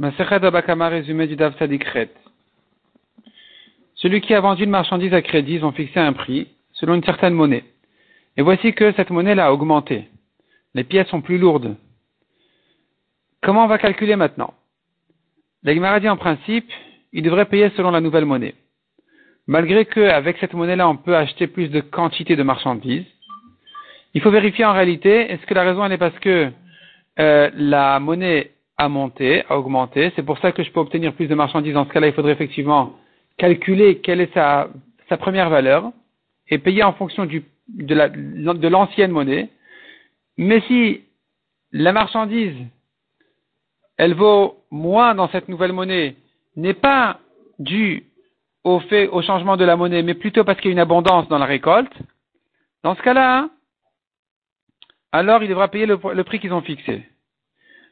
Résumé du Dav. Celui qui a vendu une marchandise à crédit, ils ont fixé un prix selon une certaine monnaie. Et voici que cette monnaie-là a augmenté. Les pièces sont plus lourdes. Comment on va calculer maintenant? La dit en principe, il devrait payer selon la nouvelle monnaie. Malgré qu'avec cette monnaie-là, on peut acheter plus de quantité de marchandises, il faut vérifier en réalité, est-ce que la raison elle est parce que euh, la monnaie a monté, a augmenté, c'est pour ça que je peux obtenir plus de marchandises. Dans ce cas-là, il faudrait effectivement calculer quelle est sa, première valeur et payer en fonction de l'ancienne monnaie. Mais si la marchandise, elle vaut moins dans cette nouvelle monnaie, n'est pas due au fait, au changement de la monnaie, mais plutôt parce qu'il y a une abondance dans la récolte, dans ce cas-là, alors il devra payer le, prix qu'ils ont fixé.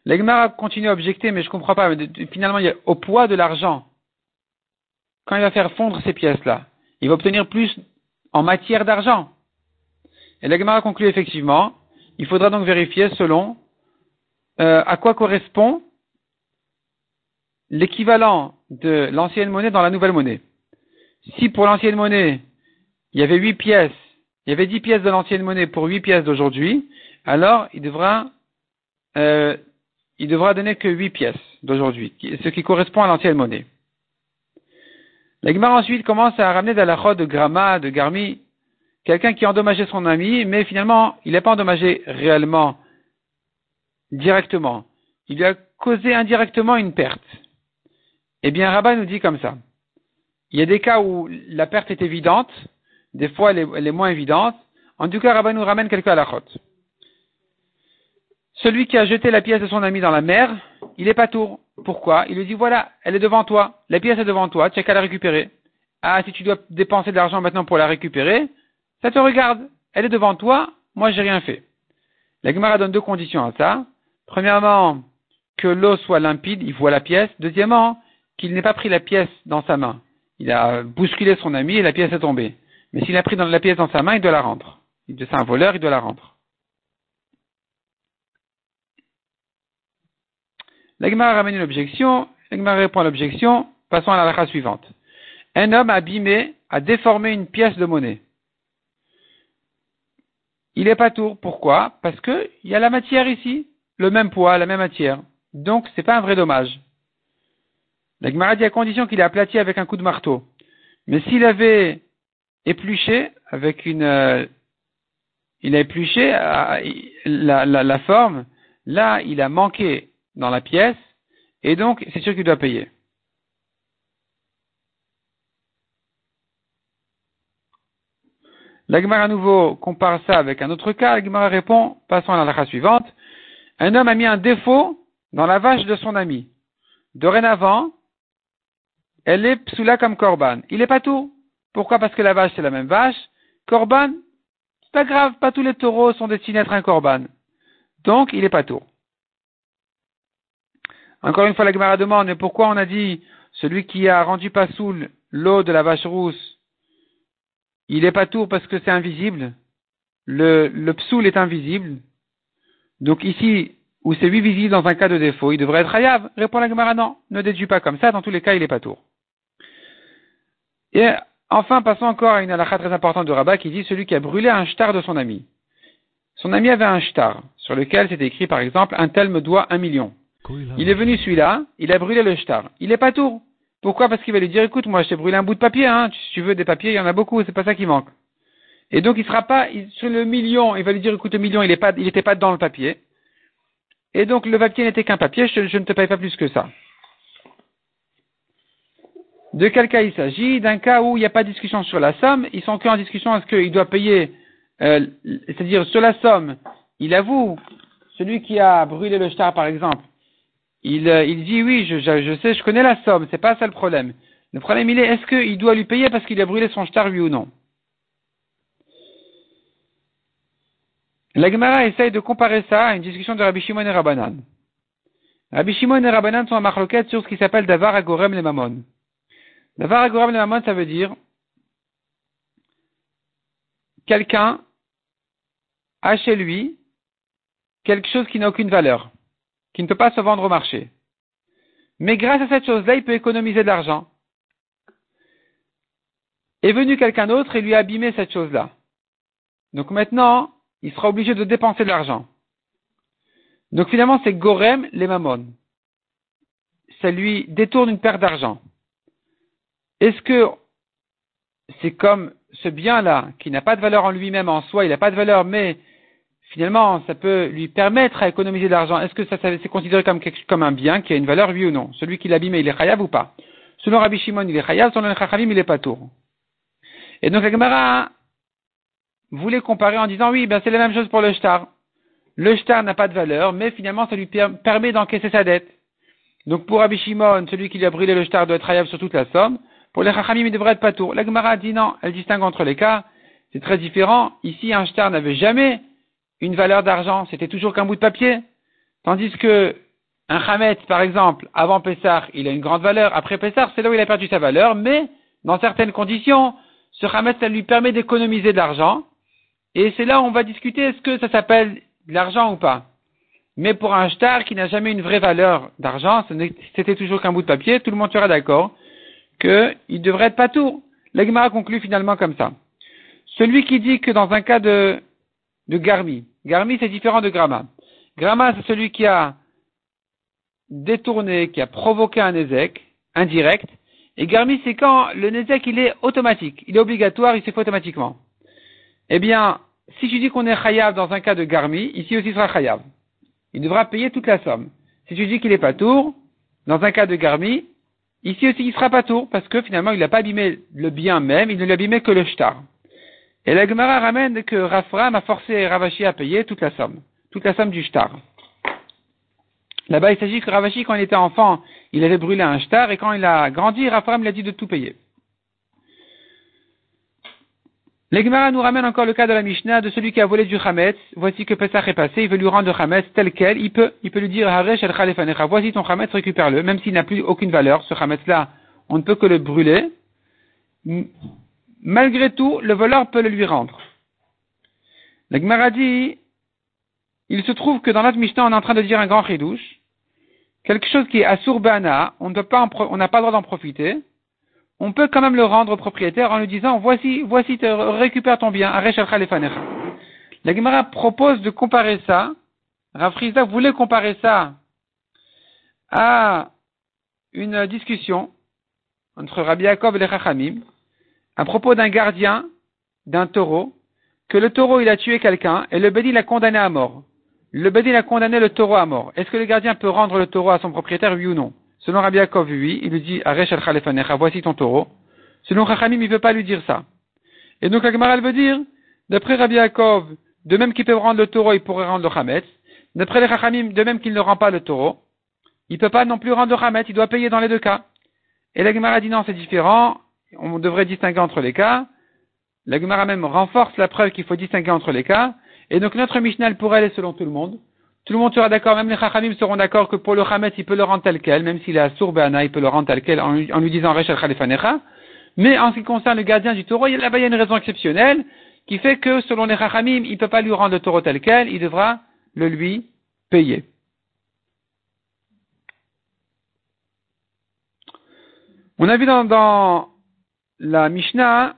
L'Egmara continue à objecter, mais je ne comprends pas. Finalement, il y a au poids de l'argent. Quand il va faire fondre ces pièces-là, il va obtenir plus en matière d'argent. Et l'Egmara conclut effectivement, il faudra donc vérifier selon euh, à quoi correspond l'équivalent de l'ancienne monnaie dans la nouvelle monnaie. Si pour l'ancienne monnaie, il y avait huit pièces, il y avait dix pièces de l'ancienne monnaie pour huit pièces d'aujourd'hui, alors il devra, euh, il devra donner que huit pièces d'aujourd'hui, ce qui correspond à l'ancienne monnaie. L'Egmar ensuite commence à ramener de la chode de Grama, de Garmi, quelqu'un qui a endommagé son ami, mais finalement, il n'est pas endommagé réellement, directement. Il lui a causé indirectement une perte. Eh bien, Rabat nous dit comme ça. Il y a des cas où la perte est évidente, des fois elle est, moins évidente. En tout cas, Rabat nous ramène quelques à la chode. Celui qui a jeté la pièce de son ami dans la mer, il est pas tour. Pourquoi? Il lui dit voilà, elle est devant toi, la pièce est devant toi, tu n'as qu'à la récupérer. Ah, si tu dois dépenser de l'argent maintenant pour la récupérer, ça te regarde, elle est devant toi, moi j'ai rien fait. La Gemara donne deux conditions à ça. Premièrement, que l'eau soit limpide, il voit la pièce. Deuxièmement, qu'il n'ait pas pris la pièce dans sa main. Il a bousculé son ami et la pièce est tombée. Mais s'il a pris la pièce dans sa main, il doit la rendre. C'est un voleur, il doit la rendre. L'Agmar ramène une objection, l'Agmar répond à l'objection, passons à la race suivante. Un homme abîmé, a déformé une pièce de monnaie. Il n'est pas tour. Pourquoi? Parce qu'il y a la matière ici, le même poids, la même matière. Donc, ce n'est pas un vrai dommage. La dit à condition qu'il ait aplati avec un coup de marteau. Mais s'il avait épluché avec une, euh, il a épluché euh, la, forme, là, il a manqué dans la pièce, et donc c'est sûr qu'il doit payer. L'Agmar à nouveau compare ça avec un autre cas. L'Agmar répond, passons à la suivante. Un homme a mis un défaut dans la vache de son ami. Dorénavant, elle est psoula comme Corban. Il n'est pas tout. Pourquoi? Parce que la vache c'est la même vache. Corban, c'est pas grave, pas tous les taureaux sont destinés à être un Corban. Donc, il n'est pas tout. Encore une fois, la Gemara demande, mais pourquoi on a dit celui qui a rendu pas saoul l'eau de la vache rousse, il est pas tour parce que c'est invisible? Le, le psoul est invisible. Donc ici, où c'est lui visible dans un cas de défaut, il devrait être hayav. Répond la Gemara, non, ne déduis pas comme ça, dans tous les cas, il est pas tour. Et enfin, passons encore à une halakha très importante de Rabat qui dit celui qui a brûlé un shtar de son ami. Son ami avait un shtar, sur lequel c'était écrit par exemple, un tel me doit un million. Il est venu celui-là, il a brûlé le shtar. Il est pas tour. Pourquoi? Parce qu'il va lui dire, écoute, moi je t'ai brûlé un bout de papier, hein. si tu veux des papiers, il y en a beaucoup, c'est pas ça qui manque. Et donc il sera pas, sur le million, il va lui dire, écoute, le million, il n'était pas, il pas dans le papier. Et donc le papier n'était qu'un papier, je, ne te paye pas plus que ça. De quel cas il s'agit? D'un cas où il n'y a pas de discussion sur la somme, ils sont qu'en discussion est-ce qu'il doit payer, euh, c'est-à-dire sur la somme, il avoue, celui qui a brûlé le shtar par exemple, il, euh, il dit oui, je, sais, je connais la somme, c'est pas ça le problème. Le problème il est, est-ce qu'il doit lui payer parce qu'il a brûlé son shtar oui ou non? La Gemara essaye de comparer ça à une discussion de Rabbi Shimon et Rabbanan. Rabbi Shimon et Rabbanan sont en marloquette sur ce qui s'appelle Davar Agorem le Mamon. Davar Agorem le Mamon, ça veut dire quelqu'un a chez lui quelque chose qui n'a aucune valeur qui ne peut pas se vendre au marché. Mais grâce à cette chose-là, il peut économiser de l'argent. Est venu quelqu'un d'autre et lui a abîmé cette chose-là. Donc maintenant, il sera obligé de dépenser de l'argent. Donc finalement, c'est Gorem les Mammon. Ça lui détourne une perte d'argent. Est-ce que c'est comme ce bien-là, qui n'a pas de valeur en lui-même, en soi, il n'a pas de valeur, mais finalement, ça peut lui permettre à économiser de l'argent. Est-ce que ça, c'est considéré comme, comme un bien qui a une valeur, oui ou non? Celui qui l'abîme, il est chayav ou pas? Selon Rabbi Shimon, il est chayav, selon les il est pas tour. Et donc, la Gemara voulait comparer en disant, oui, ben, c'est la même chose pour le shtar. Le shtar n'a pas de valeur, mais finalement, ça lui permet d'encaisser sa dette. Donc, pour Rabbi Shimon, celui qui lui a brûlé le shtar doit être chayav sur toute la somme. Pour les Chachamim, il devrait être pas tour. La Gemara dit non, elle distingue entre les cas. C'est très différent. Ici, un shtar n'avait jamais une valeur d'argent. C'était toujours qu'un bout de papier. Tandis que un Hametz, par exemple, avant Pessah, il a une grande valeur. Après Pessah, c'est là où il a perdu sa valeur. Mais, dans certaines conditions, ce Hametz, ça lui permet d'économiser de l'argent. Et c'est là où on va discuter est-ce que ça s'appelle de l'argent ou pas? Mais pour un shtar qui n'a jamais une vraie valeur d'argent, c'était toujours qu'un bout de papier, tout le monde sera d'accord qu'il devrait être pas tout. L'Agmara conclut finalement comme ça. Celui qui dit que dans un cas de, de Garmi, Garmi c'est différent de Grama. Grama c'est celui qui a détourné, qui a provoqué un Nézek, indirect, et Garmi c'est quand le Nézek il est automatique, il est obligatoire, il s'est fait automatiquement. Eh bien, si tu dis qu'on est Chayav dans un cas de Garmi, ici aussi sera Chayav. Il devra payer toute la somme. Si tu dis qu'il est pas tour, dans un cas de Garmi, Ici aussi, il sera pas tour, parce que finalement, il n'a pas abîmé le bien même, il ne l'a abîmé que le shtar. Et la Gemara ramène que Rafram a forcé Ravashi à payer toute la somme, toute la somme du shtar. Là-bas, il s'agit que Ravashi, quand il était enfant, il avait brûlé un shtar, et quand il a grandi, Rafram lui a dit de tout payer. L'Egmara nous ramène encore le cas de la Mishnah de celui qui a volé du Hametz. Voici que Pesach est passé, il veut lui rendre le Hametz tel quel. Il peut, il peut lui dire, Haresh el voici ton Hametz, récupère-le. Même s'il n'a plus aucune valeur, ce Hametz-là, on ne peut que le brûler. Malgré tout, le voleur peut le lui rendre. L'Egmara dit, il se trouve que dans notre on est en train de dire un grand chidouche. Quelque chose qui est assurbana, on n'a pas le droit d'en profiter on peut quand même le rendre au propriétaire en lui disant voici, voici, récupère ton bien, La Gemara propose de comparer ça, Rav voulait comparer ça à une discussion entre Rabbi Yaakov et les Chachamim à propos d'un gardien d'un taureau, que le taureau il a tué quelqu'un et le bédi l'a condamné à mort. Le bédi a condamné le taureau à mort. Est-ce que le gardien peut rendre le taureau à son propriétaire, oui ou non? Selon Rabbi Yaakov, oui, il lui dit, Aresh al voici ton taureau. Selon Chachamim, il ne veut pas lui dire ça. Et donc la Gemara, veut dire, d'après Rabbi Yaakov, de même qu'il peut rendre le taureau, il pourrait rendre le Hametz. D'après les Chachamim, de même qu'il ne rend pas le taureau, il ne peut pas non plus rendre le Hametz, il doit payer dans les deux cas. Et la Gemara dit non, c'est différent, on devrait distinguer entre les cas. La Gemara même renforce la preuve qu'il faut distinguer entre les cas. Et donc notre Mishnah, pour elle, est selon tout le monde. Tout le monde sera d'accord, même les Chachamim seront d'accord que pour le Hametz, il peut le rendre tel quel, même s'il est à Sourbana, il peut le rendre tel quel en, lui disant Rechel Khalifanecha. Mais en ce qui concerne le gardien du taureau, là-bas, il y a une raison exceptionnelle qui fait que, selon les Chachamim, il ne peut pas lui rendre le taureau tel quel, il devra le lui payer. On a vu dans la Mishnah,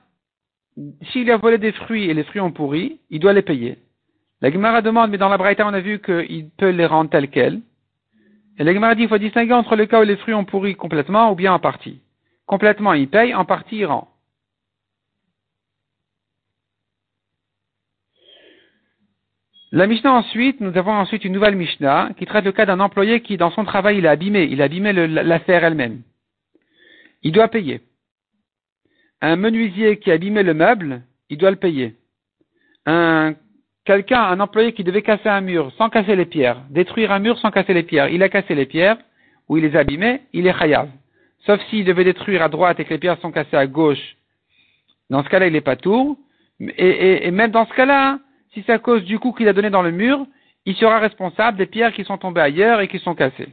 s'il a volé des fruits et les fruits ont pourri, il doit les payer. La Gemara demande, mais dans la Braïta, on a vu qu'il peut les rendre tels quels. Et la Gemara dit, qu'il faut distinguer entre le cas où les fruits ont pourri complètement ou bien en partie. Complètement, il paye, en partie, il rend. La Mishnah ensuite, nous avons ensuite une nouvelle Mishnah qui traite le cas d'un employé qui, dans son travail, il a abîmé, il a abîmé l'affaire elle-même. Il doit payer. Un menuisier qui a abîmé le meuble, il doit le payer. Un quelqu'un, un employé qui devait casser un mur sans casser les pierres, détruire un mur sans casser les pierres, il a cassé les pierres, ou il les a abîmées, il est chayav. Sauf s'il devait détruire à droite et que les pierres sont cassées à gauche, dans ce cas-là, il n'est pas tour. Et, même dans ce cas-là, si c'est à cause du coup qu'il a donné dans le mur, il sera responsable des pierres qui sont tombées ailleurs et qui sont cassées.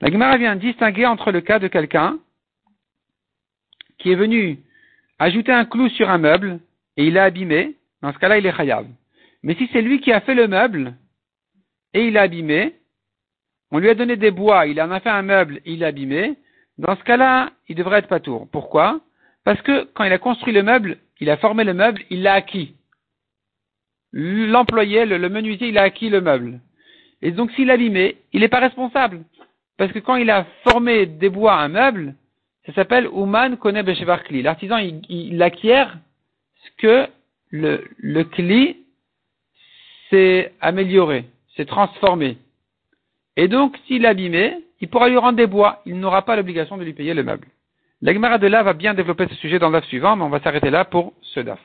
La Gemara vient distinguer entre le cas de quelqu'un qui est venu ajouter un clou sur un meuble et il l'a abîmé, dans ce cas-là, il est chayav. Mais si c'est lui qui a fait le meuble et il l'a abîmé, on lui a donné des bois, il en a fait un meuble, il l'a abîmé, dans ce cas-là, il devrait être patour. Pourquoi? Parce que quand il a construit le meuble, il a formé le meuble, il l'a acquis. L'employé, le, menuisier, il a acquis le meuble. Et donc s'il l'a abîmé, il n'est pas responsable. Parce que quand il a formé des bois un meuble, ça s'appelle Ouman Kone Beshevarkli. L'artisan, il, acquiert ce que le, le Kli s'est amélioré, s'est transformé. Et donc, s'il abîmé, il pourra lui rendre des bois. Il n'aura pas l'obligation de lui payer le meuble. L'Agmara de là va bien développer ce sujet dans le suivant, mais on va s'arrêter là pour ce DAF.